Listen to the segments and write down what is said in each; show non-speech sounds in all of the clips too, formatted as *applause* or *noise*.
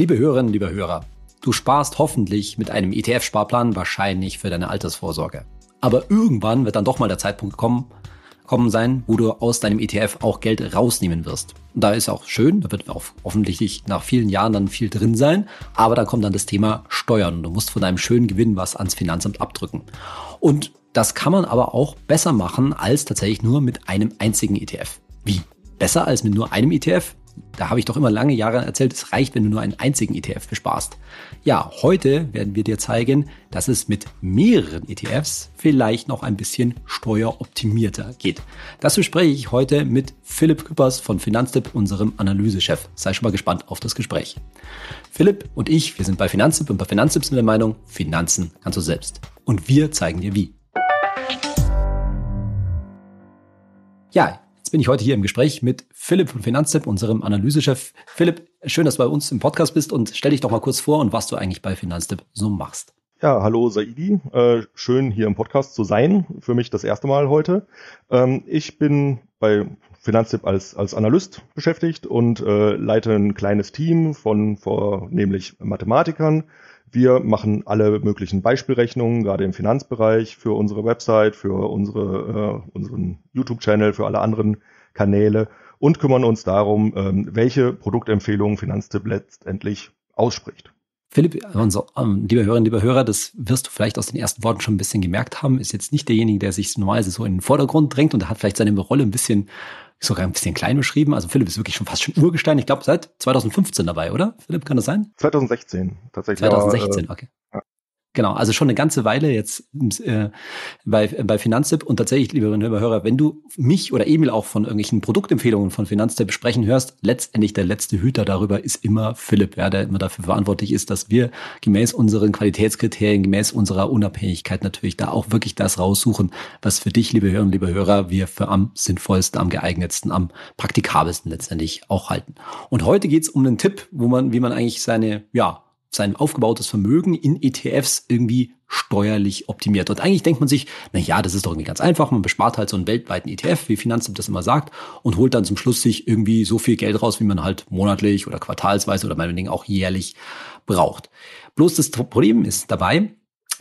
Liebe Hörerinnen, liebe Hörer, du sparst hoffentlich mit einem ETF-Sparplan wahrscheinlich für deine Altersvorsorge. Aber irgendwann wird dann doch mal der Zeitpunkt kommen, kommen sein, wo du aus deinem ETF auch Geld rausnehmen wirst. Und da ist auch schön, da wird auch offensichtlich nach vielen Jahren dann viel drin sein, aber dann kommt dann das Thema Steuern und du musst von deinem schönen Gewinn was ans Finanzamt abdrücken. Und das kann man aber auch besser machen als tatsächlich nur mit einem einzigen ETF. Wie? Besser als mit nur einem ETF? Da habe ich doch immer lange Jahre erzählt, es reicht, wenn du nur einen einzigen ETF besparst. Ja, heute werden wir dir zeigen, dass es mit mehreren ETFs vielleicht noch ein bisschen steueroptimierter geht. Das bespreche ich heute mit Philipp Küppers von Finanztipp, unserem Analysechef. Sei schon mal gespannt auf das Gespräch. Philipp und ich, wir sind bei Finanztipp und bei Finanztipp sind der Meinung, Finanzen kannst du selbst. Und wir zeigen dir wie. Ja, Jetzt bin ich heute hier im Gespräch mit Philipp von Finanztipp, unserem Analysechef. Philipp, schön, dass du bei uns im Podcast bist und stell dich doch mal kurz vor und was du eigentlich bei Finanztipp so machst. Ja, hallo Saidi. Äh, schön hier im Podcast zu sein. Für mich das erste Mal heute. Ähm, ich bin bei Finanztipp als, als Analyst beschäftigt und äh, leite ein kleines Team von vornehmlich Mathematikern, wir machen alle möglichen Beispielrechnungen, gerade im Finanzbereich, für unsere Website, für unsere, äh, unseren YouTube-Channel, für alle anderen Kanäle und kümmern uns darum, ähm, welche Produktempfehlungen Finanztipp letztendlich ausspricht. Philipp, also, ähm, lieber Hörerinnen, lieber Hörer, das wirst du vielleicht aus den ersten Worten schon ein bisschen gemerkt haben, ist jetzt nicht derjenige, der sich normalerweise so in den Vordergrund drängt und hat vielleicht seine Rolle ein bisschen sogar ein bisschen klein beschrieben. Also Philipp ist wirklich schon fast schon Urgestein. Ich glaube, seit 2015 dabei, oder? Philipp, kann das sein? 2016, tatsächlich. 2016, ja, äh, okay. Genau, also schon eine ganze Weile jetzt äh, bei, bei Finanztipp und tatsächlich, liebe Hörer, wenn du mich oder Emil auch von irgendwelchen Produktempfehlungen von Finanztipp sprechen hörst, letztendlich der letzte Hüter darüber ist immer Philipp, ja, der immer dafür verantwortlich ist, dass wir gemäß unseren Qualitätskriterien, gemäß unserer Unabhängigkeit natürlich da auch wirklich das raussuchen, was für dich, liebe Hörerinnen, liebe Hörer, wir für am sinnvollsten, am geeignetsten, am praktikabelsten letztendlich auch halten. Und heute geht's um einen Tipp, wo man, wie man eigentlich seine, ja, sein aufgebautes Vermögen in ETFs irgendwie steuerlich optimiert. Und eigentlich denkt man sich, na ja, das ist doch irgendwie ganz einfach. Man bespart halt so einen weltweiten ETF, wie Finanzamt das immer sagt, und holt dann zum Schluss sich irgendwie so viel Geld raus, wie man halt monatlich oder quartalsweise oder meinetwegen auch jährlich braucht. Bloß das Problem ist dabei,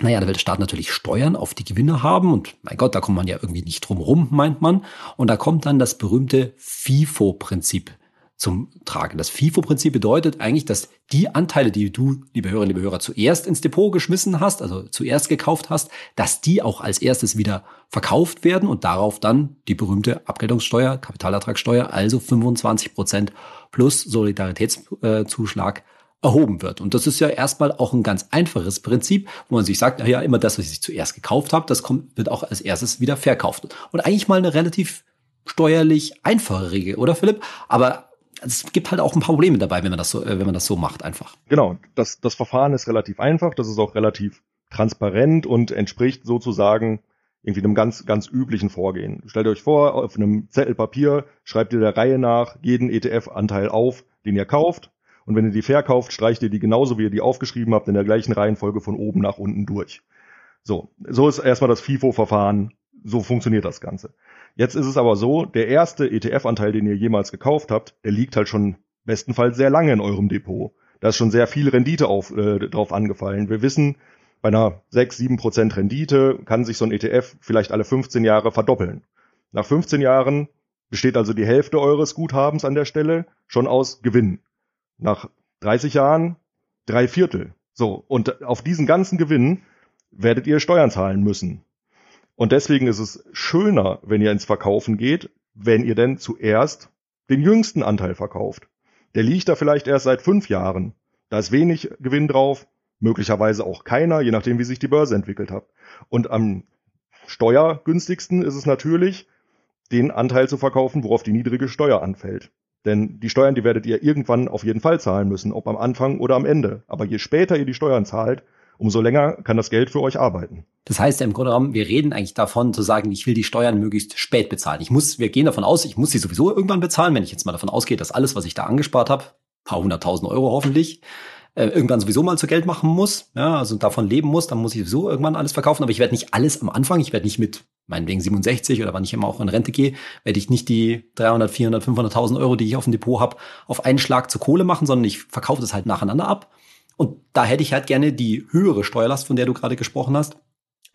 naja, da will der Staat natürlich Steuern auf die Gewinne haben und mein Gott, da kommt man ja irgendwie nicht drum rum, meint man. Und da kommt dann das berühmte FIFO-Prinzip zum Tragen. Das FIFO-Prinzip bedeutet eigentlich, dass die Anteile, die du, liebe Hörerinnen, liebe Hörer, zuerst ins Depot geschmissen hast, also zuerst gekauft hast, dass die auch als erstes wieder verkauft werden und darauf dann die berühmte Abgeltungssteuer, Kapitalertragssteuer, also 25 Prozent plus Solidaritätszuschlag erhoben wird. Und das ist ja erstmal auch ein ganz einfaches Prinzip, wo man sich sagt, naja, immer das, was ich zuerst gekauft habe, das kommt, wird auch als erstes wieder verkauft. Und eigentlich mal eine relativ steuerlich einfache Regel, oder Philipp? Aber es gibt halt auch ein paar Probleme dabei, wenn man das so, äh, wenn man das so macht einfach. Genau, das, das Verfahren ist relativ einfach, das ist auch relativ transparent und entspricht sozusagen irgendwie einem ganz, ganz üblichen Vorgehen. Stellt euch vor, auf einem Zettel Papier schreibt ihr der Reihe nach jeden ETF-Anteil auf, den ihr kauft. Und wenn ihr die verkauft, streicht ihr die genauso, wie ihr die aufgeschrieben habt, in der gleichen Reihenfolge von oben nach unten durch. So, so ist erstmal das FIFO-Verfahren. So funktioniert das Ganze. Jetzt ist es aber so, der erste ETF-Anteil, den ihr jemals gekauft habt, der liegt halt schon bestenfalls sehr lange in eurem Depot. Da ist schon sehr viel Rendite auf, äh, drauf angefallen. Wir wissen, bei einer 6, 7 Prozent Rendite kann sich so ein ETF vielleicht alle 15 Jahre verdoppeln. Nach 15 Jahren besteht also die Hälfte eures Guthabens an der Stelle schon aus Gewinn. Nach 30 Jahren drei Viertel. So, und auf diesen ganzen Gewinn werdet ihr Steuern zahlen müssen. Und deswegen ist es schöner, wenn ihr ins Verkaufen geht, wenn ihr denn zuerst den jüngsten Anteil verkauft. Der liegt da vielleicht erst seit fünf Jahren. Da ist wenig Gewinn drauf, möglicherweise auch keiner, je nachdem, wie sich die Börse entwickelt hat. Und am steuergünstigsten ist es natürlich, den Anteil zu verkaufen, worauf die niedrige Steuer anfällt. Denn die Steuern, die werdet ihr irgendwann auf jeden Fall zahlen müssen, ob am Anfang oder am Ende. Aber je später ihr die Steuern zahlt, umso länger kann das Geld für euch arbeiten. Das heißt ja im Grunde genommen, wir reden eigentlich davon zu sagen, ich will die Steuern möglichst spät bezahlen. Ich muss, wir gehen davon aus, ich muss sie sowieso irgendwann bezahlen, wenn ich jetzt mal davon ausgehe, dass alles, was ich da angespart habe, paar hunderttausend Euro hoffentlich, äh, irgendwann sowieso mal zu Geld machen muss, ja, also davon leben muss, dann muss ich sowieso irgendwann alles verkaufen. Aber ich werde nicht alles am Anfang, ich werde nicht mit meinetwegen 67 oder wann ich immer auch in Rente gehe, werde ich nicht die 300, 400, 500.000 Euro, die ich auf dem Depot habe, auf einen Schlag zur Kohle machen, sondern ich verkaufe das halt nacheinander ab. Und da hätte ich halt gerne die höhere Steuerlast, von der du gerade gesprochen hast,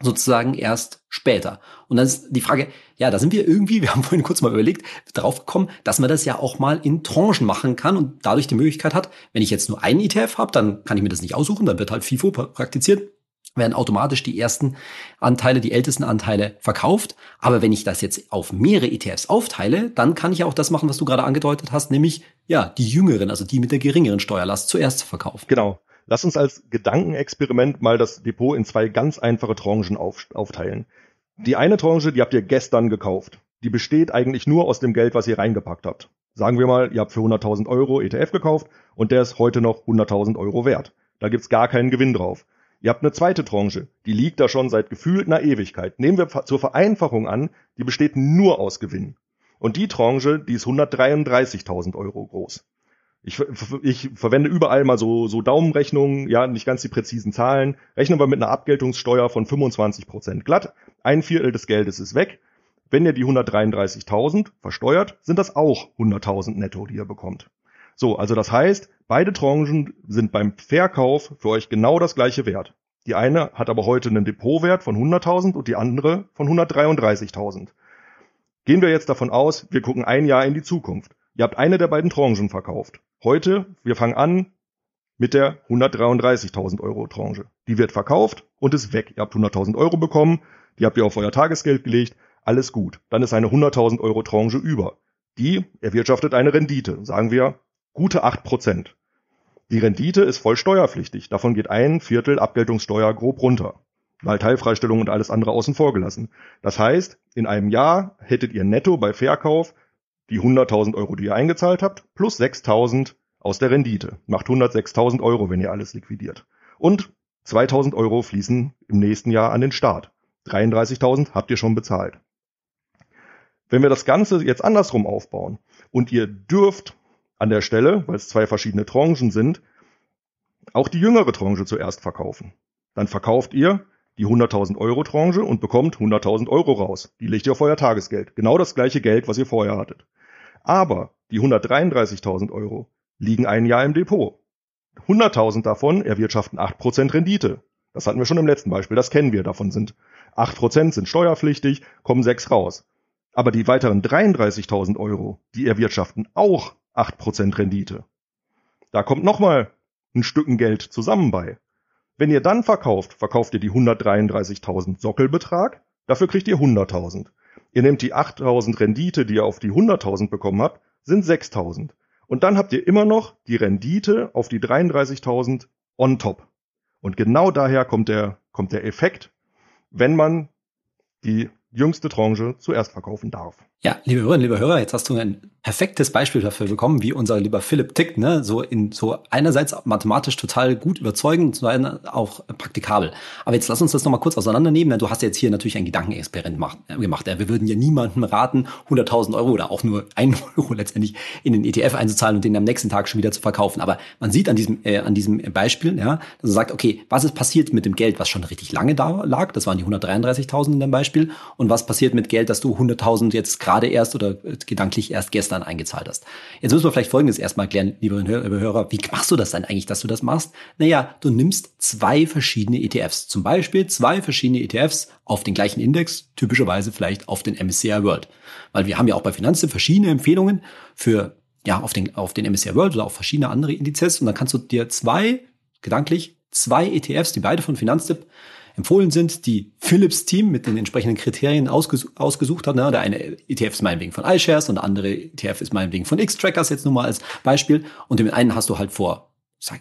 sozusagen erst später. Und dann ist die Frage, ja, da sind wir irgendwie, *laughs* wir haben vorhin kurz mal überlegt, drauf gekommen, dass man das ja auch mal in Tranchen machen kann und dadurch die Möglichkeit hat, wenn ich jetzt nur einen ETF habe, dann kann ich mir das nicht aussuchen, dann wird halt FIFO praktiziert, werden automatisch die ersten Anteile, die ältesten Anteile verkauft. Aber wenn ich das jetzt auf mehrere ETFs aufteile, dann kann ich auch das machen, was du gerade angedeutet hast, nämlich ja, die jüngeren, also die mit der geringeren Steuerlast zuerst verkaufen. Genau. Lass uns als Gedankenexperiment mal das Depot in zwei ganz einfache Tranchen auf, aufteilen. Die eine Tranche, die habt ihr gestern gekauft. Die besteht eigentlich nur aus dem Geld, was ihr reingepackt habt. Sagen wir mal, ihr habt für 100.000 Euro ETF gekauft und der ist heute noch 100.000 Euro wert. Da gibt's gar keinen Gewinn drauf. Ihr habt eine zweite Tranche, die liegt da schon seit gefühlt einer Ewigkeit. Nehmen wir zur Vereinfachung an, die besteht nur aus Gewinn. Und die Tranche, die ist 133.000 Euro groß. Ich, ich verwende überall mal so, so Daumenrechnungen, ja, nicht ganz die präzisen Zahlen. Rechnen wir mit einer Abgeltungssteuer von 25 Prozent glatt. Ein Viertel des Geldes ist weg. Wenn ihr die 133.000 versteuert, sind das auch 100.000 netto, die ihr bekommt. So, also das heißt, beide Tranchen sind beim Verkauf für euch genau das gleiche Wert. Die eine hat aber heute einen Depotwert von 100.000 und die andere von 133.000. Gehen wir jetzt davon aus, wir gucken ein Jahr in die Zukunft. Ihr habt eine der beiden Tranchen verkauft. Heute, wir fangen an mit der 133.000 Euro Tranche. Die wird verkauft und ist weg. Ihr habt 100.000 Euro bekommen, die habt ihr auf euer Tagesgeld gelegt, alles gut. Dann ist eine 100.000 Euro Tranche über. Die erwirtschaftet eine Rendite, sagen wir gute 8%. Die Rendite ist voll steuerpflichtig. Davon geht ein Viertel Abgeltungssteuer grob runter. Weil Teilfreistellung und alles andere außen vor gelassen. Das heißt, in einem Jahr hättet ihr netto bei Verkauf die 100.000 Euro, die ihr eingezahlt habt, plus 6.000 aus der Rendite. Macht 106.000 Euro, wenn ihr alles liquidiert. Und 2.000 Euro fließen im nächsten Jahr an den Staat. 33.000 habt ihr schon bezahlt. Wenn wir das Ganze jetzt andersrum aufbauen und ihr dürft an der Stelle, weil es zwei verschiedene Tranchen sind, auch die jüngere Tranche zuerst verkaufen. Dann verkauft ihr die 100.000 Euro Tranche und bekommt 100.000 Euro raus. Die legt ihr auf euer Tagesgeld. Genau das gleiche Geld, was ihr vorher hattet. Aber die 133.000 Euro liegen ein Jahr im Depot. 100.000 davon erwirtschaften 8% Rendite. Das hatten wir schon im letzten Beispiel, das kennen wir. Davon sind 8% sind steuerpflichtig, kommen 6 raus. Aber die weiteren 33.000 Euro, die erwirtschaften auch 8% Rendite. Da kommt nochmal ein Stücken Geld zusammen bei. Wenn ihr dann verkauft, verkauft ihr die 133.000 Sockelbetrag, dafür kriegt ihr 100.000. Ihr nehmt die 8.000 Rendite, die ihr auf die 100.000 bekommen habt, sind 6.000. Und dann habt ihr immer noch die Rendite auf die 33.000 on top. Und genau daher kommt der, kommt der Effekt, wenn man die jüngste Tranche zuerst verkaufen darf. Ja, liebe Hörerinnen, liebe Hörer, jetzt hast du ein perfektes Beispiel dafür bekommen, wie unser lieber Philipp tickt, ne? So in so einerseits mathematisch total gut überzeugend, zum einen auch praktikabel. Aber jetzt lass uns das nochmal kurz auseinandernehmen, denn du hast jetzt hier natürlich ein Gedankenexperiment äh, gemacht. Ja, wir würden ja niemandem raten, 100.000 Euro oder auch nur *laughs* ein Euro letztendlich in den ETF einzuzahlen und den am nächsten Tag schon wieder zu verkaufen. Aber man sieht an diesem äh, an diesem Beispiel, ja, dass er sagt, okay, was ist passiert mit dem Geld, was schon richtig lange da lag? Das waren die 133.000 in dem Beispiel. Und was passiert mit Geld, das du 100.000 jetzt gerade erst oder gedanklich erst gestern eingezahlt hast. Jetzt müssen wir vielleicht Folgendes erstmal klären, liebe Hörer. Wie machst du das dann eigentlich, dass du das machst? Naja, du nimmst zwei verschiedene ETFs. Zum Beispiel zwei verschiedene ETFs auf den gleichen Index, typischerweise vielleicht auf den MSCI World. Weil wir haben ja auch bei Finanzen verschiedene Empfehlungen für, ja, auf den, auf den MSCI World oder auf verschiedene andere Indizes. Und dann kannst du dir zwei, gedanklich, zwei ETFs, die beide von Finanztipp empfohlen sind, die Philips Team mit den entsprechenden Kriterien ausgesucht, ausgesucht hat. Ne? Der eine ETF ist meinetwegen von iShares und der andere ETF ist meinetwegen von X-Trackers jetzt nur mal als Beispiel. Und den einen hast du halt vor sag,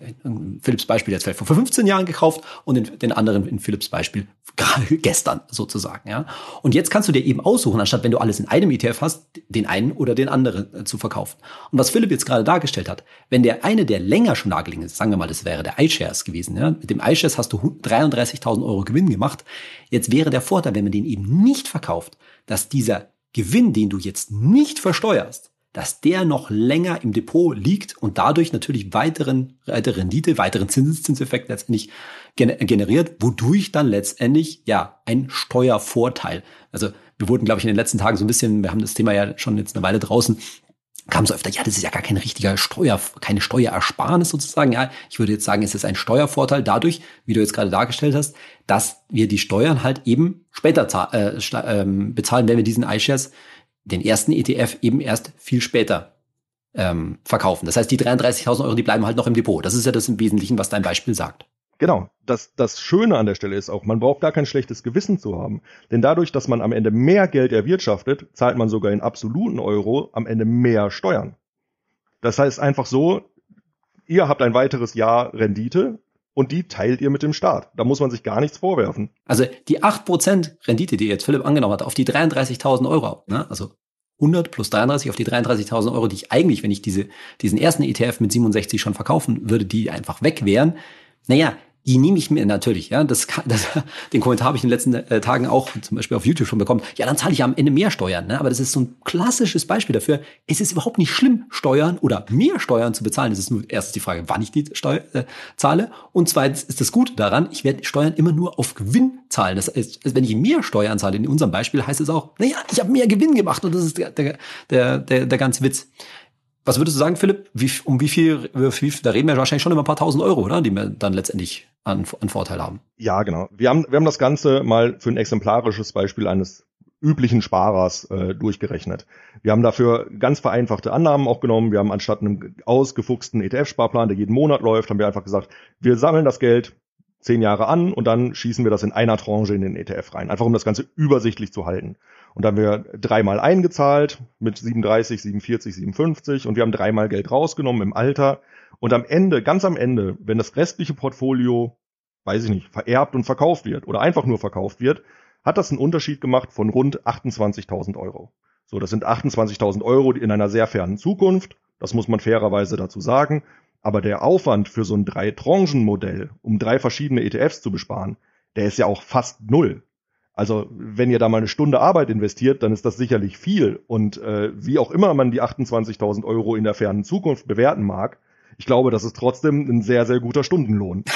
Philips Beispiel jetzt vielleicht vor 15 Jahren gekauft und den, den anderen in Philips Beispiel *laughs* gerade gestern sozusagen, ja. Und jetzt kannst du dir eben aussuchen, anstatt wenn du alles in einem ETF hast, den einen oder den anderen äh, zu verkaufen. Und was Philipp jetzt gerade dargestellt hat, wenn der eine, der länger schon nagelegen ist, sagen wir mal, das wäre der iShares gewesen, ja. Mit dem iShares hast du 33.000 Euro Gewinn gemacht. Jetzt wäre der Vorteil, wenn man den eben nicht verkauft, dass dieser Gewinn, den du jetzt nicht versteuerst, dass der noch länger im Depot liegt und dadurch natürlich weiteren, weitere Rendite, weiteren Zinseszinseffekt letztendlich generiert, wodurch dann letztendlich ja ein Steuervorteil. Also wir wurden, glaube ich, in den letzten Tagen so ein bisschen, wir haben das Thema ja schon jetzt eine Weile draußen, kam so öfter, ja, das ist ja gar kein richtiger Steuer, keine Steuerersparnis sozusagen. Ja, ich würde jetzt sagen, es ist ein Steuervorteil dadurch, wie du jetzt gerade dargestellt hast, dass wir die Steuern halt eben später äh, ähm, bezahlen, wenn wir diesen iShares, den ersten ETF eben erst viel später ähm, verkaufen. Das heißt, die 33.000 Euro, die bleiben halt noch im Depot. Das ist ja das im Wesentlichen, was dein Beispiel sagt. Genau, das, das Schöne an der Stelle ist auch, man braucht gar kein schlechtes Gewissen zu haben. Denn dadurch, dass man am Ende mehr Geld erwirtschaftet, zahlt man sogar in absoluten Euro am Ende mehr Steuern. Das heißt einfach so, ihr habt ein weiteres Jahr Rendite und die teilt ihr mit dem Staat. Da muss man sich gar nichts vorwerfen. Also die 8% Rendite, die jetzt Philipp angenommen hat, auf die 33.000 Euro, ne? also 100 plus 33 auf die 33.000 Euro, die ich eigentlich, wenn ich diese, diesen ersten ETF mit 67 schon verkaufen würde, die einfach weg wären. Naja, die nehme ich mir natürlich, ja. Das, das, *laughs* den Kommentar habe ich in den letzten äh, Tagen auch zum Beispiel auf YouTube schon bekommen. Ja, dann zahle ich am Ende mehr Steuern. Ne? Aber das ist so ein klassisches Beispiel dafür. Es ist überhaupt nicht schlimm, Steuern oder mehr Steuern zu bezahlen. Das ist nur erstens die Frage, wann ich die Steuer äh, zahle. Und zweitens ist das Gute daran, ich werde Steuern immer nur auf Gewinn zahlen. Das heißt, wenn ich mehr Steuern zahle, in unserem Beispiel, heißt es auch, naja, ich habe mehr Gewinn gemacht und das ist der, der, der, der ganze Witz. Was würdest du sagen, Philipp? Wie, um wie viel, wie viel, da reden wir wahrscheinlich schon über ein paar tausend Euro, oder? Die wir dann letztendlich an, an Vorteil haben. Ja, genau. Wir haben, wir haben das Ganze mal für ein exemplarisches Beispiel eines üblichen Sparers äh, durchgerechnet. Wir haben dafür ganz vereinfachte Annahmen auch genommen. Wir haben anstatt einem ausgefuchsten ETF-Sparplan, der jeden Monat läuft, haben wir einfach gesagt, wir sammeln das Geld zehn Jahre an und dann schießen wir das in einer Tranche in den ETF rein. Einfach um das Ganze übersichtlich zu halten. Und da haben wir dreimal eingezahlt mit 37, 47, 57 und wir haben dreimal Geld rausgenommen im Alter. Und am Ende, ganz am Ende, wenn das restliche Portfolio, weiß ich nicht, vererbt und verkauft wird oder einfach nur verkauft wird, hat das einen Unterschied gemacht von rund 28.000 Euro. So, das sind 28.000 Euro in einer sehr fernen Zukunft. Das muss man fairerweise dazu sagen. Aber der Aufwand für so ein Drei-Tranchen-Modell, um drei verschiedene ETFs zu besparen, der ist ja auch fast null. Also wenn ihr da mal eine Stunde Arbeit investiert, dann ist das sicherlich viel. Und äh, wie auch immer man die 28.000 Euro in der fernen Zukunft bewerten mag, ich glaube, das ist trotzdem ein sehr, sehr guter Stundenlohn. *laughs*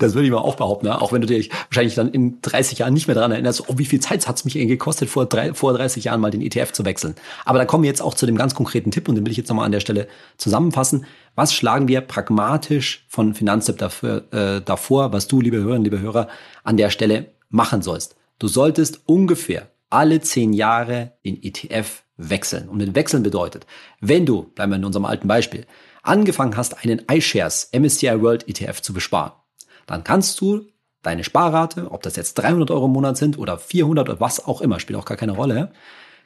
Das würde ich mal auch behaupten, ne? auch wenn du dich wahrscheinlich dann in 30 Jahren nicht mehr daran erinnerst, oh, wie viel Zeit hat es mich eigentlich gekostet, vor, drei, vor 30 Jahren mal den ETF zu wechseln. Aber da kommen wir jetzt auch zu dem ganz konkreten Tipp und den will ich jetzt nochmal an der Stelle zusammenfassen. Was schlagen wir pragmatisch von Finanztipp dafür, äh, davor, was du, liebe Hörerinnen, liebe Hörer, an der Stelle machen sollst? Du solltest ungefähr alle zehn Jahre den ETF wechseln. Und mit Wechseln bedeutet, wenn du, bleiben wir in unserem alten Beispiel, angefangen hast, einen iShares MSCI World ETF zu besparen, dann kannst du deine Sparrate, ob das jetzt 300 Euro im Monat sind oder 400 oder was auch immer, spielt auch gar keine Rolle,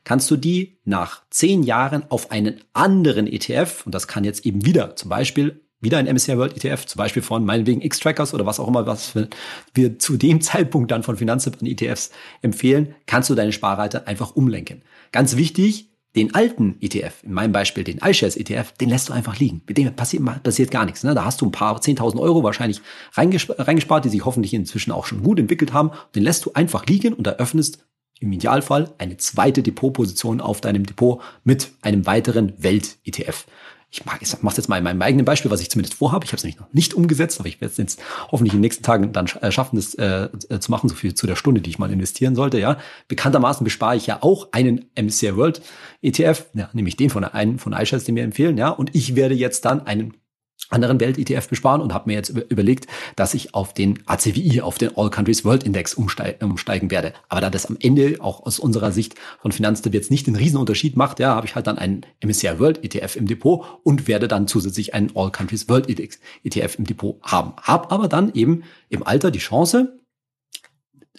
kannst du die nach zehn Jahren auf einen anderen ETF, und das kann jetzt eben wieder zum Beispiel wieder ein MSCI World ETF, zum Beispiel von meinetwegen X-Trackers oder was auch immer, was wir zu dem *laughs* Zeitpunkt dann von Finanztipp an ETFs empfehlen, kannst du deine Sparrate einfach umlenken. Ganz wichtig, den alten ETF, in meinem Beispiel den iShares ETF, den lässt du einfach liegen. Mit dem passiert, passiert gar nichts. Ne? Da hast du ein paar 10.000 Euro wahrscheinlich reingespart, die sich hoffentlich inzwischen auch schon gut entwickelt haben. Den lässt du einfach liegen und eröffnest im Idealfall eine zweite Depotposition auf deinem Depot mit einem weiteren Welt-ETF ich mache jetzt mal in meinem eigenen Beispiel, was ich zumindest vorhabe. Ich habe es nämlich noch nicht umgesetzt, aber ich werde es jetzt hoffentlich in den nächsten Tagen dann äh, schaffen, das äh, äh, zu machen, so viel zu der Stunde, die ich mal investieren sollte. Ja, bekanntermaßen bespare ich ja auch einen MSCI World ETF, ja, nämlich den von einem von iShares, den wir empfehlen. Ja, und ich werde jetzt dann einen anderen Welt-ETF besparen und habe mir jetzt überlegt, dass ich auf den ACWI, auf den All Countries World Index umsteigen werde. Aber da das am Ende auch aus unserer Sicht von Finanztipp jetzt nicht den Riesenunterschied macht, ja, habe ich halt dann einen MSCI World ETF im Depot und werde dann zusätzlich einen All Countries World Index ETF im Depot haben. Hab aber dann eben im Alter die Chance,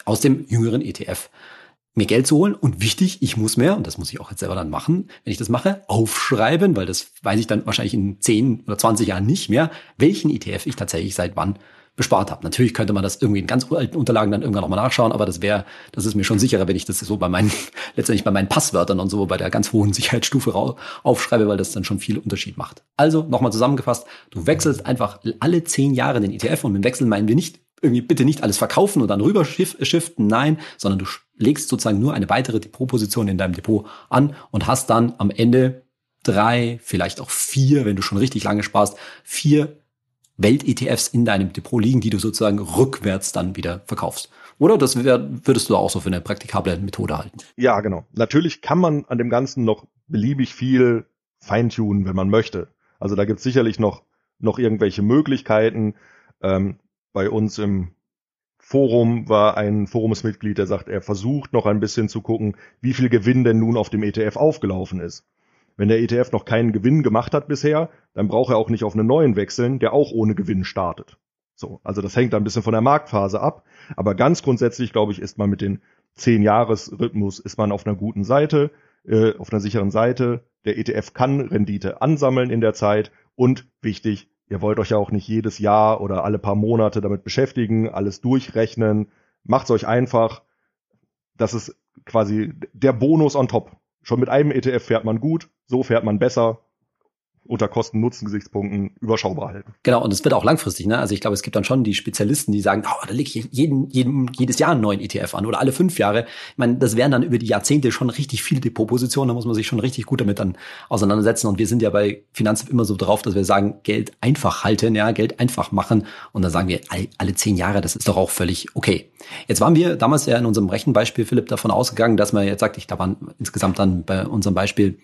aus dem jüngeren ETF mir Geld zu holen und wichtig, ich muss mehr, und das muss ich auch jetzt selber dann machen, wenn ich das mache, aufschreiben, weil das weiß ich dann wahrscheinlich in 10 oder 20 Jahren nicht mehr, welchen ETF ich tatsächlich seit wann bespart habe. Natürlich könnte man das irgendwie in ganz alten Unterlagen dann irgendwann nochmal nachschauen, aber das wäre, das ist mir schon sicherer, wenn ich das so bei meinen, *laughs* letztendlich bei meinen Passwörtern und so bei der ganz hohen Sicherheitsstufe aufschreibe, weil das dann schon viel Unterschied macht. Also nochmal zusammengefasst, du wechselst einfach alle zehn Jahre den ETF und mit Wechseln meinen wir nicht irgendwie bitte nicht alles verkaufen und dann rüber nein, sondern du legst sozusagen nur eine weitere Depotposition in deinem Depot an und hast dann am Ende drei, vielleicht auch vier, wenn du schon richtig lange sparst, vier Welt-ETFs in deinem Depot liegen, die du sozusagen rückwärts dann wieder verkaufst. Oder das wär, würdest du auch so für eine praktikable Methode halten? Ja, genau. Natürlich kann man an dem Ganzen noch beliebig viel feintunen, wenn man möchte. Also da gibt es sicherlich noch, noch irgendwelche Möglichkeiten. Ähm, bei uns im Forum war ein Forumsmitglied, der sagt, er versucht noch ein bisschen zu gucken, wie viel Gewinn denn nun auf dem ETF aufgelaufen ist. Wenn der ETF noch keinen Gewinn gemacht hat bisher, dann braucht er auch nicht auf einen neuen wechseln, der auch ohne Gewinn startet. So, also das hängt ein bisschen von der Marktphase ab. Aber ganz grundsätzlich, glaube ich, ist man mit den 10-Jahres-Rhythmus, ist man auf einer guten Seite, äh, auf einer sicheren Seite. Der ETF kann Rendite ansammeln in der Zeit und wichtig, ihr wollt euch ja auch nicht jedes Jahr oder alle paar Monate damit beschäftigen, alles durchrechnen. Macht's euch einfach. Das ist quasi der Bonus on top. Schon mit einem ETF fährt man gut, so fährt man besser unter Kosten-Nutzen-Gesichtspunkten überschaubar halten. Genau, und es wird auch langfristig. Ne? Also ich glaube, es gibt dann schon die Spezialisten, die sagen, oh, da lege ich jeden, jeden, jedes Jahr einen neuen ETF an oder alle fünf Jahre. Ich meine, das wären dann über die Jahrzehnte schon richtig viele Depotpositionen, da muss man sich schon richtig gut damit dann auseinandersetzen. Und wir sind ja bei Finanztipp immer so drauf, dass wir sagen, Geld einfach halten, ja, Geld einfach machen. Und dann sagen wir, alle, alle zehn Jahre, das ist doch auch völlig okay. Jetzt waren wir damals ja in unserem Rechenbeispiel, Philipp, davon ausgegangen, dass man jetzt sagt, ich, da waren insgesamt dann bei unserem Beispiel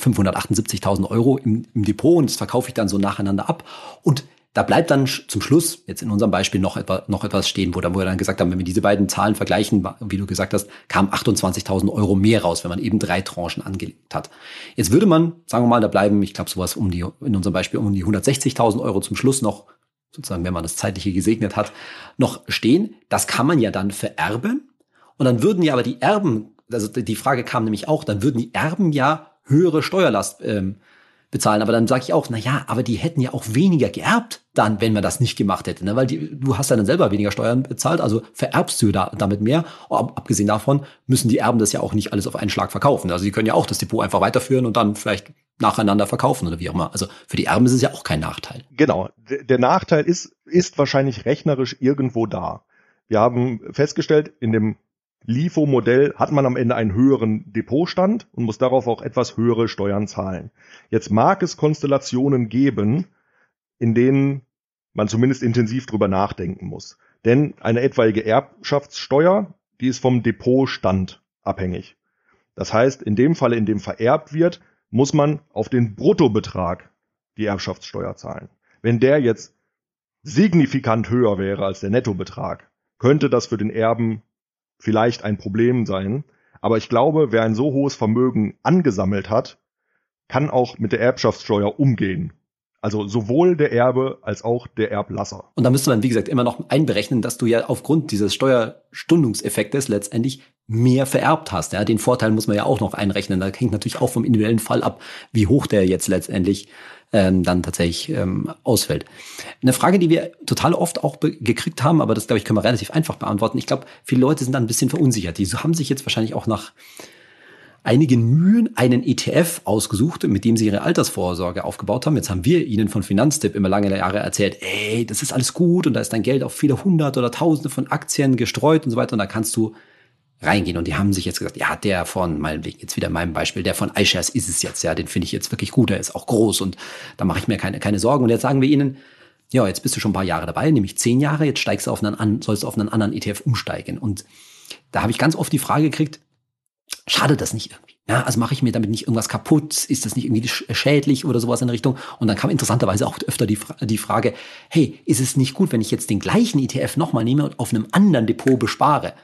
578.000 Euro im, im Depot und das verkaufe ich dann so nacheinander ab. Und da bleibt dann zum Schluss, jetzt in unserem Beispiel, noch, etwa, noch etwas stehen, wo, dann, wo wir dann gesagt haben, wenn wir diese beiden Zahlen vergleichen, wie du gesagt hast, kamen 28.000 Euro mehr raus, wenn man eben drei Tranchen angelegt hat. Jetzt würde man, sagen wir mal, da bleiben, ich glaube, sowas um die, in unserem Beispiel um die 160.000 Euro zum Schluss noch, sozusagen, wenn man das zeitliche gesegnet hat, noch stehen. Das kann man ja dann vererben. Und dann würden ja aber die Erben, also die Frage kam nämlich auch, dann würden die Erben ja höhere Steuerlast ähm, bezahlen. Aber dann sage ich auch, na ja, aber die hätten ja auch weniger geerbt dann, wenn man das nicht gemacht hätte. Ne? Weil die, du hast ja dann selber weniger Steuern bezahlt, also vererbst du da, damit mehr. Aber abgesehen davon müssen die Erben das ja auch nicht alles auf einen Schlag verkaufen. Also die können ja auch das Depot einfach weiterführen und dann vielleicht nacheinander verkaufen oder wie auch immer. Also für die Erben ist es ja auch kein Nachteil. Genau. Der Nachteil ist, ist wahrscheinlich rechnerisch irgendwo da. Wir haben festgestellt, in dem LIFO-Modell hat man am Ende einen höheren Depotstand und muss darauf auch etwas höhere Steuern zahlen. Jetzt mag es Konstellationen geben, in denen man zumindest intensiv drüber nachdenken muss. Denn eine etwaige Erbschaftssteuer, die ist vom Depotstand abhängig. Das heißt, in dem Falle, in dem vererbt wird, muss man auf den Bruttobetrag die Erbschaftssteuer zahlen. Wenn der jetzt signifikant höher wäre als der Nettobetrag, könnte das für den Erben vielleicht ein Problem sein. Aber ich glaube, wer ein so hohes Vermögen angesammelt hat, kann auch mit der Erbschaftssteuer umgehen. Also sowohl der Erbe als auch der Erblasser. Und da müsste man, wie gesagt, immer noch einberechnen, dass du ja aufgrund dieses Steuerstundungseffektes letztendlich mehr vererbt hast. Ja, den Vorteil muss man ja auch noch einrechnen. Da hängt natürlich auch vom individuellen Fall ab, wie hoch der jetzt letztendlich ähm, dann tatsächlich ähm, ausfällt. Eine Frage, die wir total oft auch gekriegt haben, aber das glaube ich können wir relativ einfach beantworten. Ich glaube, viele Leute sind dann ein bisschen verunsichert. Die haben sich jetzt wahrscheinlich auch nach einigen Mühen einen ETF ausgesucht, mit dem sie ihre Altersvorsorge aufgebaut haben. Jetzt haben wir ihnen von Finanztipp immer lange Jahre erzählt, ey, das ist alles gut und da ist dein Geld auf viele hundert oder tausende von Aktien gestreut und so weiter und da kannst du reingehen. Und die haben sich jetzt gesagt, ja, der von, meinetwegen jetzt wieder meinem Beispiel, der von iShares ist es jetzt, ja, den finde ich jetzt wirklich gut, der ist auch groß und da mache ich mir keine, keine Sorgen. Und jetzt sagen wir ihnen, ja, jetzt bist du schon ein paar Jahre dabei, nämlich zehn Jahre, jetzt steigst du auf einen, sollst du auf einen anderen ETF umsteigen. Und da habe ich ganz oft die Frage gekriegt, schadet das nicht irgendwie? Ja, also mache ich mir damit nicht irgendwas kaputt? Ist das nicht irgendwie schädlich oder sowas in Richtung? Und dann kam interessanterweise auch öfter die, die Frage, hey, ist es nicht gut, wenn ich jetzt den gleichen ETF nochmal nehme und auf einem anderen Depot bespare?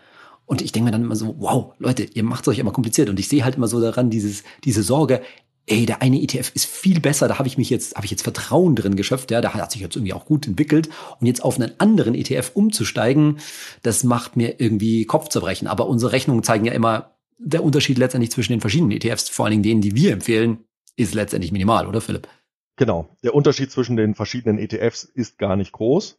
Und ich denke mir dann immer so, wow, Leute, ihr macht es euch immer kompliziert. Und ich sehe halt immer so daran dieses, diese Sorge, ey, der eine ETF ist viel besser, da habe ich mich jetzt, habe ich jetzt Vertrauen drin geschöpft, ja, da hat sich jetzt irgendwie auch gut entwickelt. Und jetzt auf einen anderen ETF umzusteigen, das macht mir irgendwie Kopfzerbrechen. Aber unsere Rechnungen zeigen ja immer, der Unterschied letztendlich zwischen den verschiedenen ETFs, vor allen Dingen denen, die wir empfehlen, ist letztendlich minimal, oder Philipp? Genau. Der Unterschied zwischen den verschiedenen ETFs ist gar nicht groß.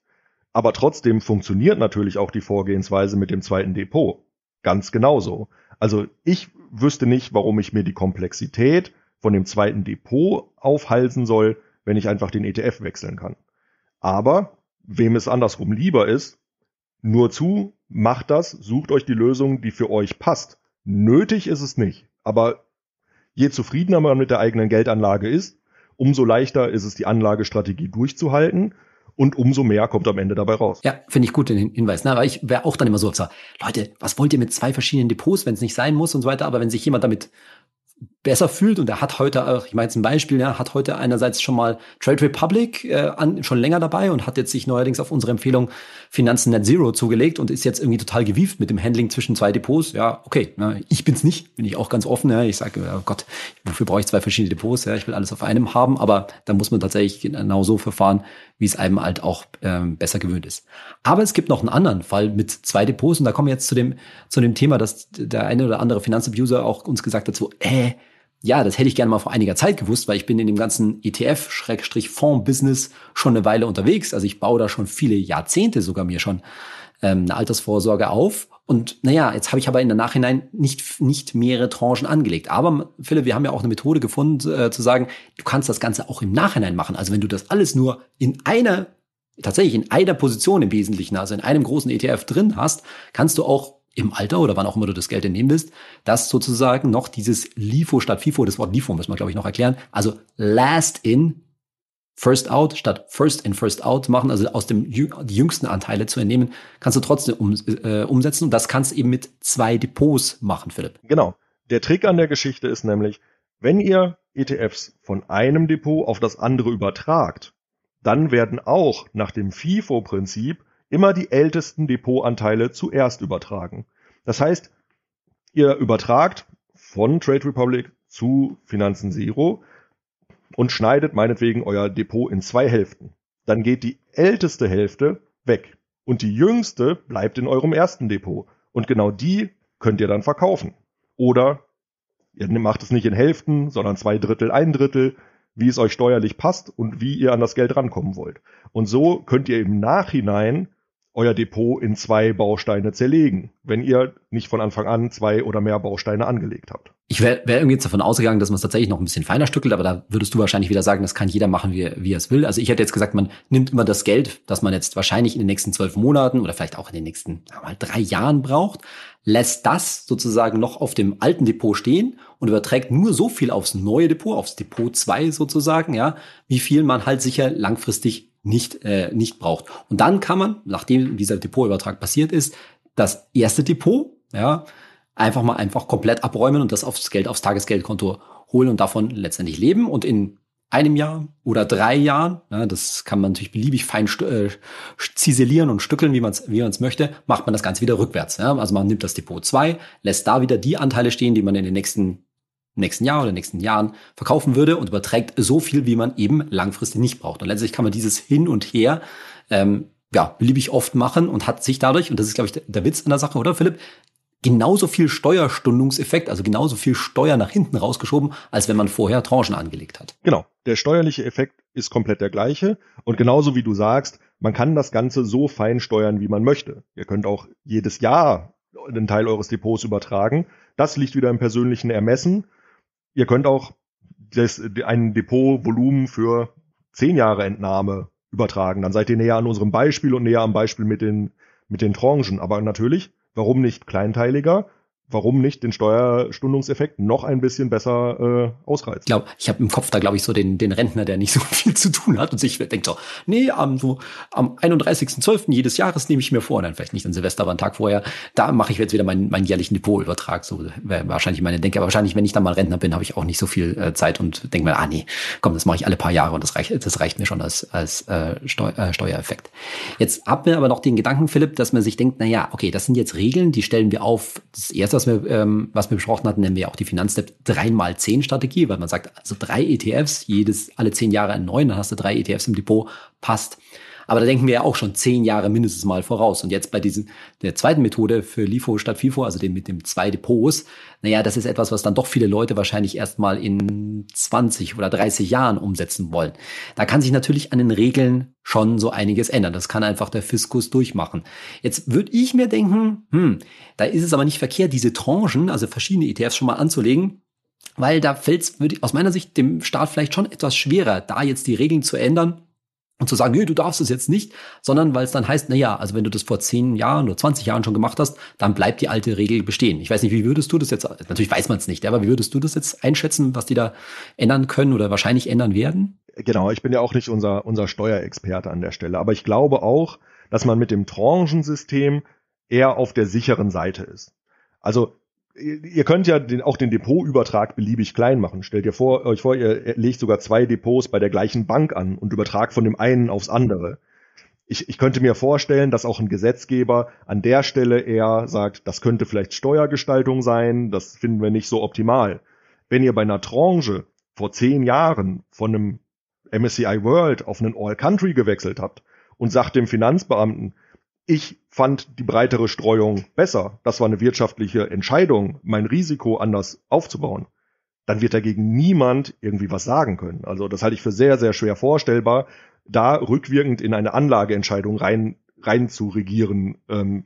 Aber trotzdem funktioniert natürlich auch die Vorgehensweise mit dem zweiten Depot. Ganz genauso. Also ich wüsste nicht, warum ich mir die Komplexität von dem zweiten Depot aufhalsen soll, wenn ich einfach den ETF wechseln kann. Aber wem es andersrum lieber ist, nur zu, macht das, sucht euch die Lösung, die für euch passt. Nötig ist es nicht. Aber Je zufriedener man mit der eigenen Geldanlage ist, umso leichter ist es, die Anlagestrategie durchzuhalten und umso mehr kommt am Ende dabei raus. Ja, finde ich gut den Hinweis. Ne? Aber ich wäre auch dann immer so, Leute, was wollt ihr mit zwei verschiedenen Depots, wenn es nicht sein muss und so weiter. Aber wenn sich jemand damit besser fühlt und er hat heute auch, ich meine ein Beispiel, ja, hat heute einerseits schon mal Trade Republic äh, an, schon länger dabei und hat jetzt sich neuerdings auf unsere Empfehlung Finanzen Net Zero zugelegt und ist jetzt irgendwie total gewieft mit dem Handling zwischen zwei Depots. Ja, okay, ne, ich bin's nicht, bin ich auch ganz offen. Ja, ich sage, oh Gott, wofür brauche ich zwei verschiedene Depots? Ja, ich will alles auf einem haben, aber da muss man tatsächlich genau so verfahren, wie es einem halt auch ähm, besser gewöhnt ist. Aber es gibt noch einen anderen Fall mit zwei Depots und da kommen wir jetzt zu dem zu dem Thema, dass der eine oder andere Finanzabuser auch uns gesagt hat, so, äh, ja, das hätte ich gerne mal vor einiger Zeit gewusst, weil ich bin in dem ganzen ETF-Fonds-Business schon eine Weile unterwegs. Also ich baue da schon viele Jahrzehnte sogar mir schon ähm, eine Altersvorsorge auf. Und naja, jetzt habe ich aber in der Nachhinein nicht, nicht mehrere Tranchen angelegt. Aber Philipp, wir haben ja auch eine Methode gefunden, äh, zu sagen, du kannst das Ganze auch im Nachhinein machen. Also wenn du das alles nur in einer, tatsächlich in einer Position im Wesentlichen, also in einem großen ETF drin hast, kannst du auch im Alter oder wann auch immer du das Geld entnehmen willst, dass sozusagen noch dieses LIFO statt FIFO, das Wort LIFO müssen wir, glaube ich, noch erklären, also last in, first out statt first in, first out machen, also aus dem die jüngsten Anteile zu entnehmen, kannst du trotzdem um, äh, umsetzen. Und das kannst du eben mit zwei Depots machen, Philipp. Genau. Der Trick an der Geschichte ist nämlich, wenn ihr ETFs von einem Depot auf das andere übertragt, dann werden auch nach dem FIFO-Prinzip immer die ältesten Depotanteile zuerst übertragen. Das heißt, ihr übertragt von Trade Republic zu Finanzen Zero und schneidet meinetwegen euer Depot in zwei Hälften. Dann geht die älteste Hälfte weg und die jüngste bleibt in eurem ersten Depot. Und genau die könnt ihr dann verkaufen. Oder ihr macht es nicht in Hälften, sondern zwei Drittel, ein Drittel, wie es euch steuerlich passt und wie ihr an das Geld rankommen wollt. Und so könnt ihr im Nachhinein euer Depot in zwei Bausteine zerlegen, wenn ihr nicht von Anfang an zwei oder mehr Bausteine angelegt habt. Ich wäre wär irgendwie jetzt davon ausgegangen, dass man es tatsächlich noch ein bisschen feiner stückelt, aber da würdest du wahrscheinlich wieder sagen, das kann jeder machen, wie, wie er es will. Also ich hätte jetzt gesagt, man nimmt immer das Geld, das man jetzt wahrscheinlich in den nächsten zwölf Monaten oder vielleicht auch in den nächsten mal, drei Jahren braucht, lässt das sozusagen noch auf dem alten Depot stehen und überträgt nur so viel aufs neue Depot, aufs Depot 2 sozusagen, ja, wie viel man halt sicher langfristig nicht, äh, nicht braucht. Und dann kann man, nachdem dieser Depotübertrag passiert ist, das erste Depot, ja, einfach mal einfach komplett abräumen und das aufs Geld, aufs Tagesgeldkonto holen und davon letztendlich leben und in einem Jahr oder drei Jahren, ja, das kann man natürlich beliebig fein äh, ziselieren und stückeln, wie man es wie man's möchte, macht man das Ganze wieder rückwärts. Ja. Also man nimmt das Depot 2, lässt da wieder die Anteile stehen, die man in den nächsten nächsten Jahr oder nächsten Jahren verkaufen würde und überträgt so viel, wie man eben langfristig nicht braucht. Und letztlich kann man dieses Hin und Her ähm, ja, beliebig oft machen und hat sich dadurch, und das ist, glaube ich, der, der Witz an der Sache, oder Philipp, genauso viel Steuerstundungseffekt, also genauso viel Steuer nach hinten rausgeschoben, als wenn man vorher Tranchen angelegt hat. Genau. Der steuerliche Effekt ist komplett der gleiche. Und genauso wie du sagst, man kann das Ganze so fein steuern, wie man möchte. Ihr könnt auch jedes Jahr einen Teil eures Depots übertragen. Das liegt wieder im persönlichen Ermessen. Ihr könnt auch das, ein Depotvolumen für zehn Jahre Entnahme übertragen. Dann seid ihr näher an unserem Beispiel und näher am Beispiel mit den, mit den Tranchen. Aber natürlich, warum nicht kleinteiliger? Warum nicht den Steuerstundungseffekt noch ein bisschen besser äh, ausreizen? Ich glaube, ich habe im Kopf da, glaube ich, so den, den Rentner, der nicht so *laughs* viel zu tun hat und sich denkt so, nee, am, so, am 31.12. jedes Jahres nehme ich mir vor, dann vielleicht nicht an Silvester, aber einen Tag vorher, da mache ich jetzt wieder meinen, meinen jährlichen Depotübertrag. So wäre wahrscheinlich meine Denke. Aber wahrscheinlich, wenn ich dann mal Rentner bin, habe ich auch nicht so viel äh, Zeit und denke mir, ah nee, komm, das mache ich alle paar Jahre und das reicht, das reicht mir schon als, als äh, Steu äh, Steuereffekt. Jetzt hat mir aber noch den Gedanken, Philipp, dass man sich denkt, na ja, okay, das sind jetzt Regeln, die stellen wir auf. Das erste, was wir, ähm, was wir besprochen hatten, nennen wir auch die Finanzstep 3x10-Strategie, weil man sagt, also drei ETFs, jedes, alle zehn Jahre ein neuen, dann hast du drei ETFs im Depot, passt. Aber da denken wir ja auch schon zehn Jahre mindestens mal voraus. Und jetzt bei diesen, der zweiten Methode für LIFO statt FIFO, also dem mit dem zwei Depots, naja, das ist etwas, was dann doch viele Leute wahrscheinlich erst mal in 20 oder 30 Jahren umsetzen wollen. Da kann sich natürlich an den Regeln schon so einiges ändern. Das kann einfach der Fiskus durchmachen. Jetzt würde ich mir denken, hm, da ist es aber nicht verkehrt, diese Tranchen, also verschiedene ETFs schon mal anzulegen, weil da fällt es aus meiner Sicht dem Staat vielleicht schon etwas schwerer, da jetzt die Regeln zu ändern und zu sagen, nee, du darfst es jetzt nicht, sondern weil es dann heißt, na ja, also wenn du das vor zehn Jahren oder 20 Jahren schon gemacht hast, dann bleibt die alte Regel bestehen. Ich weiß nicht, wie würdest du das jetzt, natürlich weiß man es nicht, aber wie würdest du das jetzt einschätzen, was die da ändern können oder wahrscheinlich ändern werden? Genau, ich bin ja auch nicht unser, unser Steuerexperte an der Stelle, aber ich glaube auch, dass man mit dem Tranchensystem eher auf der sicheren Seite ist. Also ihr könnt ja den, auch den Depotübertrag beliebig klein machen. Stellt ihr vor, euch vor, ihr legt sogar zwei Depots bei der gleichen Bank an und übertragt von dem einen aufs andere. Ich, ich könnte mir vorstellen, dass auch ein Gesetzgeber an der Stelle eher sagt, das könnte vielleicht Steuergestaltung sein, das finden wir nicht so optimal. Wenn ihr bei einer Tranche vor zehn Jahren von einem MSCI World auf einen All Country gewechselt habt und sagt dem Finanzbeamten, ich fand die breitere Streuung besser. Das war eine wirtschaftliche Entscheidung, mein Risiko anders aufzubauen. Dann wird dagegen niemand irgendwie was sagen können. Also das halte ich für sehr, sehr schwer vorstellbar, da rückwirkend in eine Anlageentscheidung rein, rein zu regieren. Ähm,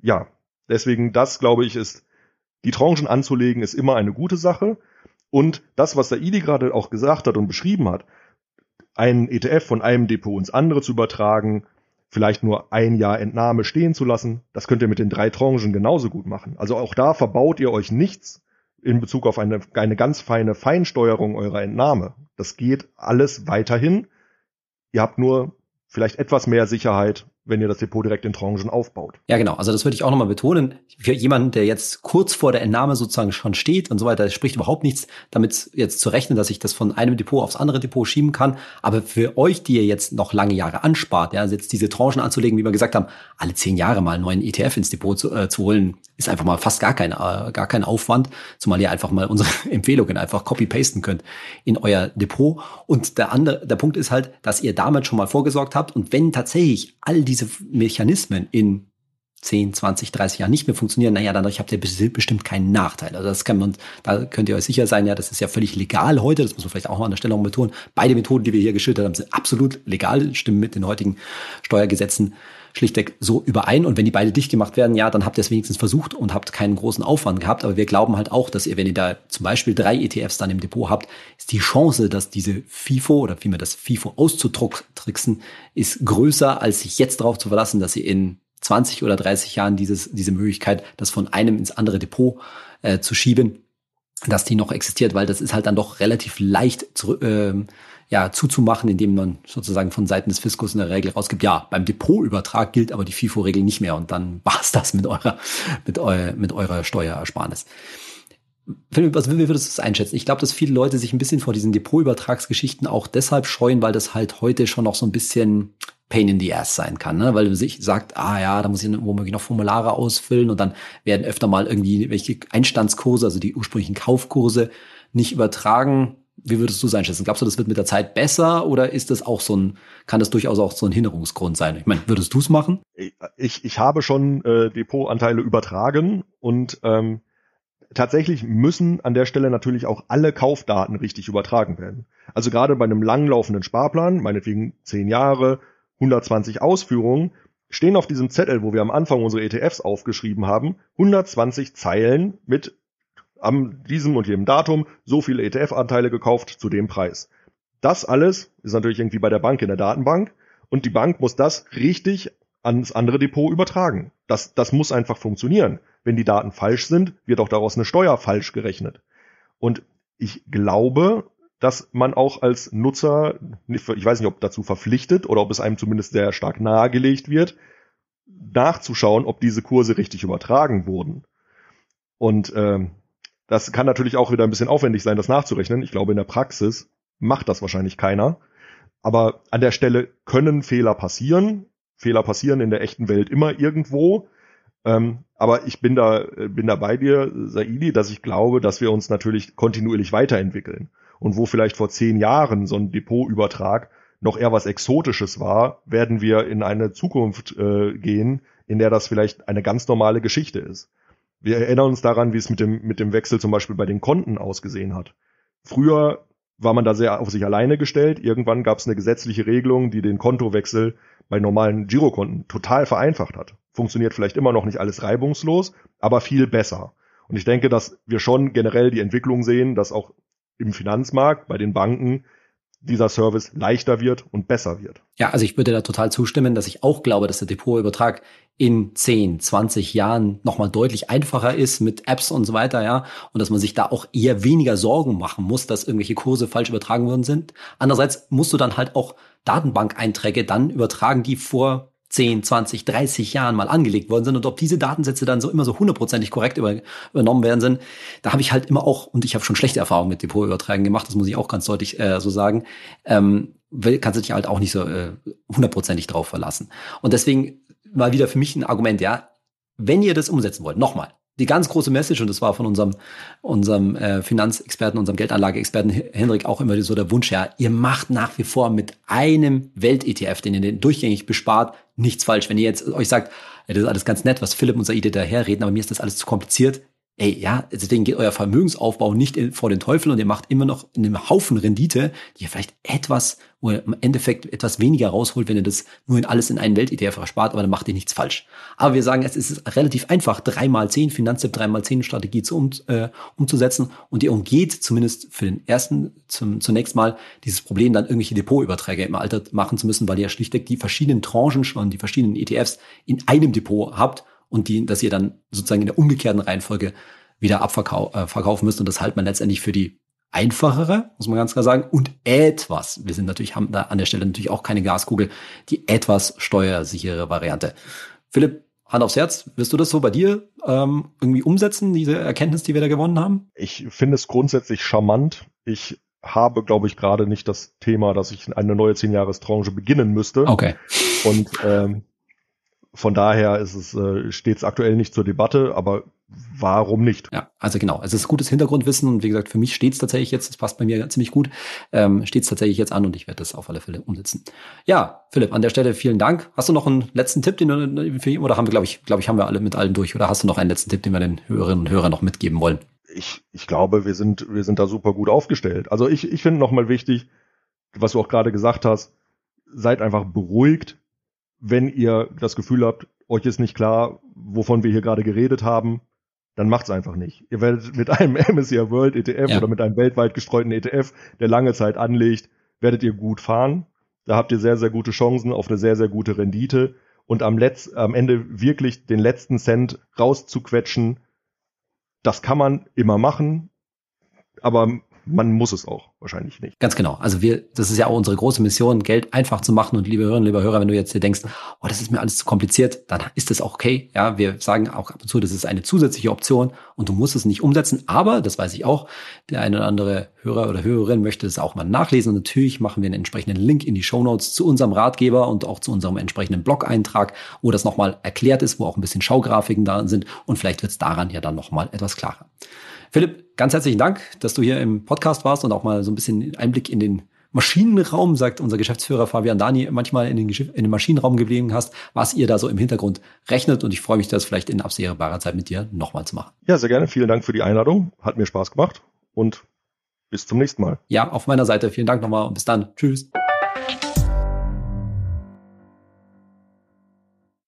ja, deswegen das, glaube ich, ist, die Tranchen anzulegen, ist immer eine gute Sache. Und das, was der Idi gerade auch gesagt hat und beschrieben hat, einen ETF von einem Depot ins andere zu übertragen, vielleicht nur ein Jahr Entnahme stehen zu lassen. Das könnt ihr mit den drei Tranchen genauso gut machen. Also auch da verbaut ihr euch nichts in Bezug auf eine, eine ganz feine Feinsteuerung eurer Entnahme. Das geht alles weiterhin. Ihr habt nur vielleicht etwas mehr Sicherheit wenn ihr das Depot direkt in Tranchen aufbaut. Ja, genau. Also das würde ich auch nochmal betonen. Für jemanden, der jetzt kurz vor der Entnahme sozusagen schon steht und so weiter, spricht überhaupt nichts damit jetzt zu rechnen, dass ich das von einem Depot aufs andere Depot schieben kann. Aber für euch, die ihr jetzt noch lange Jahre anspart, ja, also jetzt diese Tranchen anzulegen, wie wir gesagt haben, alle zehn Jahre mal einen neuen ETF ins Depot zu, äh, zu holen, ist einfach mal fast gar kein, äh, gar kein Aufwand, zumal ihr einfach mal unsere *laughs* Empfehlungen einfach copy-pasten könnt in euer Depot. Und der andere, der Punkt ist halt, dass ihr damit schon mal vorgesorgt habt und wenn tatsächlich all die diese Mechanismen in 10, 20, 30 Jahren nicht mehr funktionieren, naja, dann habt ihr bestimmt keinen Nachteil. Also das kann man, da könnt ihr euch sicher sein, ja, das ist ja völlig legal heute, das muss man vielleicht auch mal an der Stelle betonen. Beide Methoden, die wir hier geschildert haben, sind absolut legal, stimmen mit den heutigen Steuergesetzen schlichtweg so überein. Und wenn die beide dicht gemacht werden, ja, dann habt ihr es wenigstens versucht und habt keinen großen Aufwand gehabt. Aber wir glauben halt auch, dass ihr, wenn ihr da zum Beispiel drei ETFs dann im Depot habt, ist die Chance, dass diese FIFO oder vielmehr das FIFO auszutricksen, ist größer, als sich jetzt darauf zu verlassen, dass ihr in 20 oder 30 Jahren dieses, diese Möglichkeit, das von einem ins andere Depot äh, zu schieben, dass die noch existiert, weil das ist halt dann doch relativ leicht zu, äh, ja, zuzumachen, indem man sozusagen von Seiten des Fiskus eine Regel rausgibt, ja, beim Depotübertrag gilt aber die FIFO-Regel nicht mehr und dann *laughs* war's das mit eurer, mit, eu, mit eurer Steuerersparnis. Was, wie würdest du das einschätzen? Ich glaube, dass viele Leute sich ein bisschen vor diesen Depotübertragsgeschichten auch deshalb scheuen, weil das halt heute schon noch so ein bisschen Pain in the Ass sein kann, ne? weil du sich sagt, ah ja, da muss ich womöglich noch Formulare ausfüllen und dann werden öfter mal irgendwie welche Einstandskurse, also die ursprünglichen Kaufkurse, nicht übertragen. Wie würdest du es einschätzen? Glaubst du, das wird mit der Zeit besser oder ist das auch so ein, kann das durchaus auch so ein Hinderungsgrund sein? Ich meine, würdest du es machen? Ich, ich habe schon äh, Depotanteile übertragen und ähm, tatsächlich müssen an der Stelle natürlich auch alle Kaufdaten richtig übertragen werden. Also gerade bei einem langlaufenden Sparplan, meinetwegen zehn Jahre, 120 Ausführungen, stehen auf diesem Zettel, wo wir am Anfang unsere ETFs aufgeschrieben haben, 120 Zeilen mit am diesem und jedem Datum so viele ETF-Anteile gekauft zu dem Preis. Das alles ist natürlich irgendwie bei der Bank in der Datenbank und die Bank muss das richtig ans andere Depot übertragen. Das, das muss einfach funktionieren. Wenn die Daten falsch sind, wird auch daraus eine Steuer falsch gerechnet. Und ich glaube, dass man auch als Nutzer, ich weiß nicht, ob dazu verpflichtet oder ob es einem zumindest sehr stark nahegelegt wird, nachzuschauen, ob diese Kurse richtig übertragen wurden. Und ähm, das kann natürlich auch wieder ein bisschen aufwendig sein, das nachzurechnen. Ich glaube, in der Praxis macht das wahrscheinlich keiner. Aber an der Stelle können Fehler passieren. Fehler passieren in der echten Welt immer irgendwo. Ähm, aber ich bin da, bin da bei dir, Saidi, dass ich glaube, dass wir uns natürlich kontinuierlich weiterentwickeln. Und wo vielleicht vor zehn Jahren so ein Depotübertrag noch eher was Exotisches war, werden wir in eine Zukunft äh, gehen, in der das vielleicht eine ganz normale Geschichte ist. Wir erinnern uns daran, wie es mit dem, mit dem Wechsel zum Beispiel bei den Konten ausgesehen hat. Früher war man da sehr auf sich alleine gestellt. Irgendwann gab es eine gesetzliche Regelung, die den Kontowechsel bei normalen Girokonten total vereinfacht hat. Funktioniert vielleicht immer noch nicht alles reibungslos, aber viel besser. Und ich denke, dass wir schon generell die Entwicklung sehen, dass auch im Finanzmarkt bei den Banken dieser Service leichter wird und besser wird. Ja, also ich würde da total zustimmen, dass ich auch glaube, dass der Depotübertrag in 10, 20 Jahren nochmal deutlich einfacher ist mit Apps und so weiter, ja, und dass man sich da auch eher weniger Sorgen machen muss, dass irgendwelche Kurse falsch übertragen worden sind. Andererseits musst du dann halt auch Datenbank-Einträge dann übertragen, die vor 10, 20, 30 Jahren mal angelegt worden sind und ob diese Datensätze dann so immer so hundertprozentig korrekt über, übernommen werden sind, da habe ich halt immer auch, und ich habe schon schlechte Erfahrungen mit Depotüberträgen gemacht, das muss ich auch ganz deutlich äh, so sagen, ähm, kannst du dich halt auch nicht so äh, hundertprozentig drauf verlassen. Und deswegen mal wieder für mich ein Argument, ja, wenn ihr das umsetzen wollt, nochmal, die ganz große Message, und das war von unserem, unserem äh, Finanzexperten, unserem Geldanlageexperten Hendrik auch immer so der Wunsch, ja, ihr macht nach wie vor mit einem Welt-ETF, den ihr durchgängig bespart, nichts falsch. Wenn ihr jetzt euch sagt, das ist alles ganz nett, was Philipp und Saide daherreden, aber mir ist das alles zu kompliziert, ey, ja, deswegen geht euer Vermögensaufbau nicht vor den Teufel und ihr macht immer noch einen Haufen Rendite, die ihr vielleicht etwas, wo ihr im Endeffekt etwas weniger rausholt, wenn ihr das nur in alles in einen Welt-ETF erspart, aber dann macht ihr nichts falsch. Aber wir sagen, es ist relativ einfach, 3x10 Finanztipp, 3x10 Strategie zu, um, äh, umzusetzen und ihr umgeht zumindest für den ersten, zum, zunächst mal dieses Problem, dann irgendwelche Depotüberträge im Alter machen zu müssen, weil ihr schlichtweg die verschiedenen Tranchen schon, die verschiedenen ETFs in einem Depot habt und die, dass ihr dann sozusagen in der umgekehrten Reihenfolge wieder abverkaufen äh, müsst. Und das halt man letztendlich für die einfachere, muss man ganz klar sagen, und etwas, wir sind natürlich, haben da an der Stelle natürlich auch keine Gaskugel, die etwas steuersichere Variante. Philipp, Hand aufs Herz, wirst du das so bei dir ähm, irgendwie umsetzen, diese Erkenntnis, die wir da gewonnen haben? Ich finde es grundsätzlich charmant. Ich habe, glaube ich, gerade nicht das Thema, dass ich eine neue Zehnjahrestranche beginnen müsste. Okay. Und ähm, von daher ist es, äh, steht es aktuell nicht zur Debatte, aber warum nicht? Ja, also genau. Es ist gutes Hintergrundwissen und wie gesagt, für mich steht es tatsächlich jetzt, das passt bei mir ziemlich gut, ähm, steht es tatsächlich jetzt an und ich werde das auf alle Fälle umsetzen. Ja, Philipp, an der Stelle vielen Dank. Hast du noch einen letzten Tipp, den du für ihn, oder haben wir, glaube ich, glaube ich, haben wir alle mit allen durch, oder hast du noch einen letzten Tipp, den wir den Hörerinnen und Hörern noch mitgeben wollen? Ich, ich glaube, wir sind, wir sind da super gut aufgestellt. Also ich, ich finde nochmal wichtig, was du auch gerade gesagt hast, seid einfach beruhigt, wenn ihr das Gefühl habt, euch ist nicht klar, wovon wir hier gerade geredet haben, dann macht's einfach nicht. Ihr werdet mit einem *laughs* MSCI World ETF ja. oder mit einem weltweit gestreuten ETF, der lange Zeit anlegt, werdet ihr gut fahren. Da habt ihr sehr, sehr gute Chancen auf eine sehr, sehr gute Rendite. Und am, Letz-, am Ende wirklich den letzten Cent rauszuquetschen, das kann man immer machen. Aber man muss es auch wahrscheinlich nicht. Ganz genau. Also wir, das ist ja auch unsere große Mission, Geld einfach zu machen. Und liebe Hörerinnen, liebe Hörer, wenn du jetzt hier denkst, oh, das ist mir alles zu kompliziert, dann ist das auch okay. Ja, wir sagen auch ab und zu, das ist eine zusätzliche Option und du musst es nicht umsetzen. Aber, das weiß ich auch, der eine oder andere Hörer oder Hörerin möchte es auch mal nachlesen. Und natürlich machen wir einen entsprechenden Link in die Show Notes zu unserem Ratgeber und auch zu unserem entsprechenden Blog-Eintrag, wo das nochmal erklärt ist, wo auch ein bisschen Schaugrafiken da sind. Und vielleicht wird es daran ja dann nochmal etwas klarer. Philipp, ganz herzlichen Dank, dass du hier im Podcast warst und auch mal so ein bisschen Einblick in den Maschinenraum, sagt unser Geschäftsführer Fabian Dani, manchmal in den, in den Maschinenraum geblieben hast, was ihr da so im Hintergrund rechnet. Und ich freue mich, das vielleicht in absehbarer Zeit mit dir nochmal zu machen. Ja, sehr gerne. Vielen Dank für die Einladung. Hat mir Spaß gemacht und bis zum nächsten Mal. Ja, auf meiner Seite vielen Dank nochmal und bis dann. Tschüss.